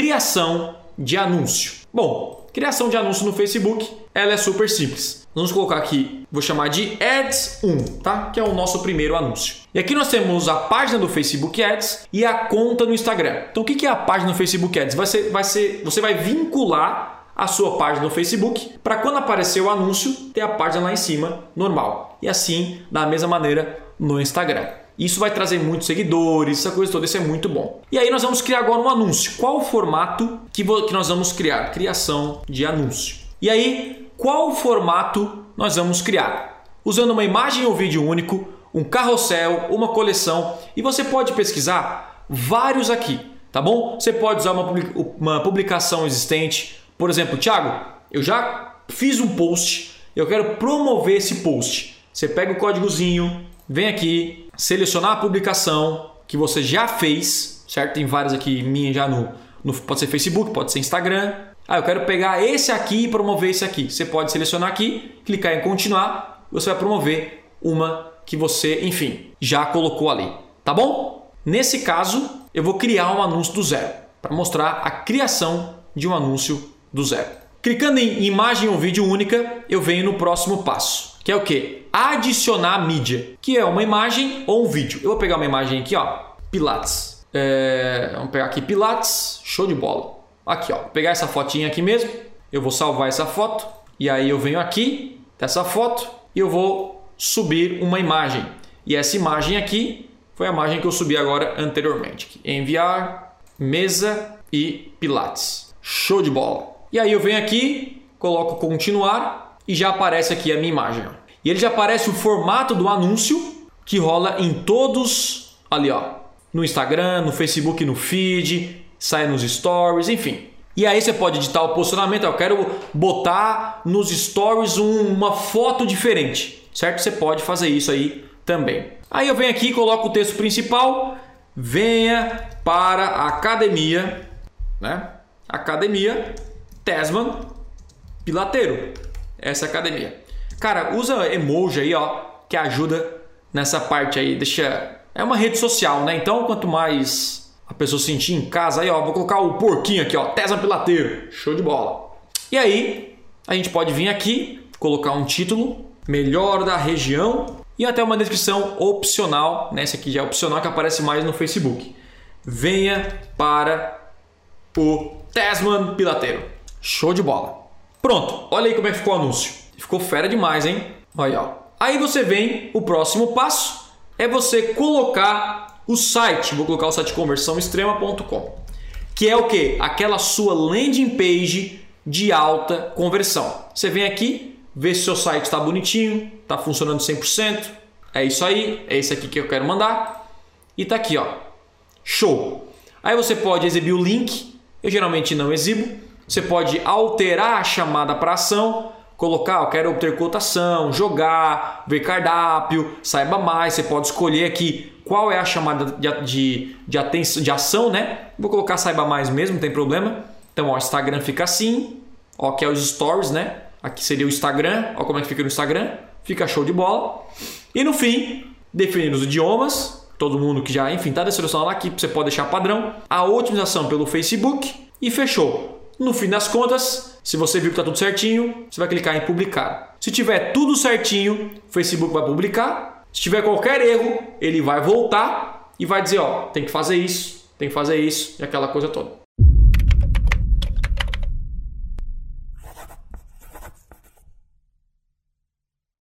criação de anúncio. Bom, criação de anúncio no Facebook, ela é super simples. Vamos colocar aqui, vou chamar de Ads 1, tá? Que é o nosso primeiro anúncio. E aqui nós temos a página do Facebook Ads e a conta no Instagram. Então o que é a página do Facebook Ads? Vai ser, vai ser, você vai vincular a sua página no Facebook para quando aparecer o anúncio ter a página lá em cima normal. E assim, da mesma maneira no Instagram. Isso vai trazer muitos seguidores, essa coisa toda, isso é muito bom. E aí nós vamos criar agora um anúncio. Qual o formato que, que nós vamos criar? Criação de anúncio. E aí, qual formato nós vamos criar? Usando uma imagem ou vídeo único, um carrossel, uma coleção e você pode pesquisar vários aqui, tá bom? Você pode usar uma publicação existente. Por exemplo, Thiago, eu já fiz um post, eu quero promover esse post. Você pega o códigozinho, vem aqui, selecionar a publicação que você já fez, certo? Tem várias aqui minhas já no, no pode ser Facebook, pode ser Instagram. Ah, eu quero pegar esse aqui e promover esse aqui. Você pode selecionar aqui, clicar em continuar, você vai promover uma que você, enfim, já colocou ali, tá bom? Nesse caso, eu vou criar um anúncio do zero para mostrar a criação de um anúncio do zero. Clicando em imagem ou vídeo única, eu venho no próximo passo que é o que? Adicionar mídia, que é uma imagem ou um vídeo. Eu vou pegar uma imagem aqui, ó, Pilates. É, vamos pegar aqui Pilates, show de bola. Aqui, ó, vou pegar essa fotinha aqui mesmo. Eu vou salvar essa foto e aí eu venho aqui dessa foto e eu vou subir uma imagem. E essa imagem aqui foi a imagem que eu subi agora anteriormente. Enviar, mesa e Pilates. Show de bola. E aí eu venho aqui, coloco continuar e já aparece aqui a minha imagem. E ele já aparece o formato do anúncio que rola em todos ali, ó, no Instagram, no Facebook, no feed, sai nos stories, enfim. E aí você pode editar o posicionamento. Eu quero botar nos stories um, uma foto diferente, certo? Você pode fazer isso aí também. Aí eu venho aqui coloco o texto principal. Venha para a academia, né? Academia Tesman Pilateiro essa academia. Cara, usa emoji aí, ó, que ajuda nessa parte aí. Deixa. É uma rede social, né? Então, quanto mais a pessoa sentir em casa, aí, ó, vou colocar o porquinho aqui, ó, Tesla Pilateiro. Show de bola. E aí, a gente pode vir aqui, colocar um título, melhor da região e até uma descrição opcional, né? Esse aqui já é opcional que aparece mais no Facebook. Venha para o Tesman Pilateiro. Show de bola. Pronto, olha aí como é que ficou o anúncio. Ficou fera demais, hein? Olha, ó. Aí você vem, o próximo passo é você colocar o site. Vou colocar o site conversãoextrema.com, que é o que? Aquela sua landing page de alta conversão. Você vem aqui, vê se o seu site está bonitinho, está funcionando 100%. É isso aí, é esse aqui que eu quero mandar. E tá aqui, ó. Show. Aí você pode exibir o link. Eu geralmente não exibo você pode alterar a chamada para ação, colocar, eu quero obter cotação, jogar, ver cardápio, saiba mais. Você pode escolher aqui qual é a chamada de, de, de, atenção, de ação, né? Vou colocar saiba mais mesmo, não tem problema. Então, o Instagram fica assim, ó, que é os stories, né? Aqui seria o Instagram, ó como é que fica no Instagram, fica show de bola. E no fim, definir os idiomas, todo mundo que já, enfim, está selecionado aqui, você pode deixar padrão. A otimização pelo Facebook e fechou. No fim das contas, se você viu que está tudo certinho, você vai clicar em publicar. Se tiver tudo certinho, o Facebook vai publicar. Se tiver qualquer erro, ele vai voltar e vai dizer, ó, tem que fazer isso, tem que fazer isso e aquela coisa toda.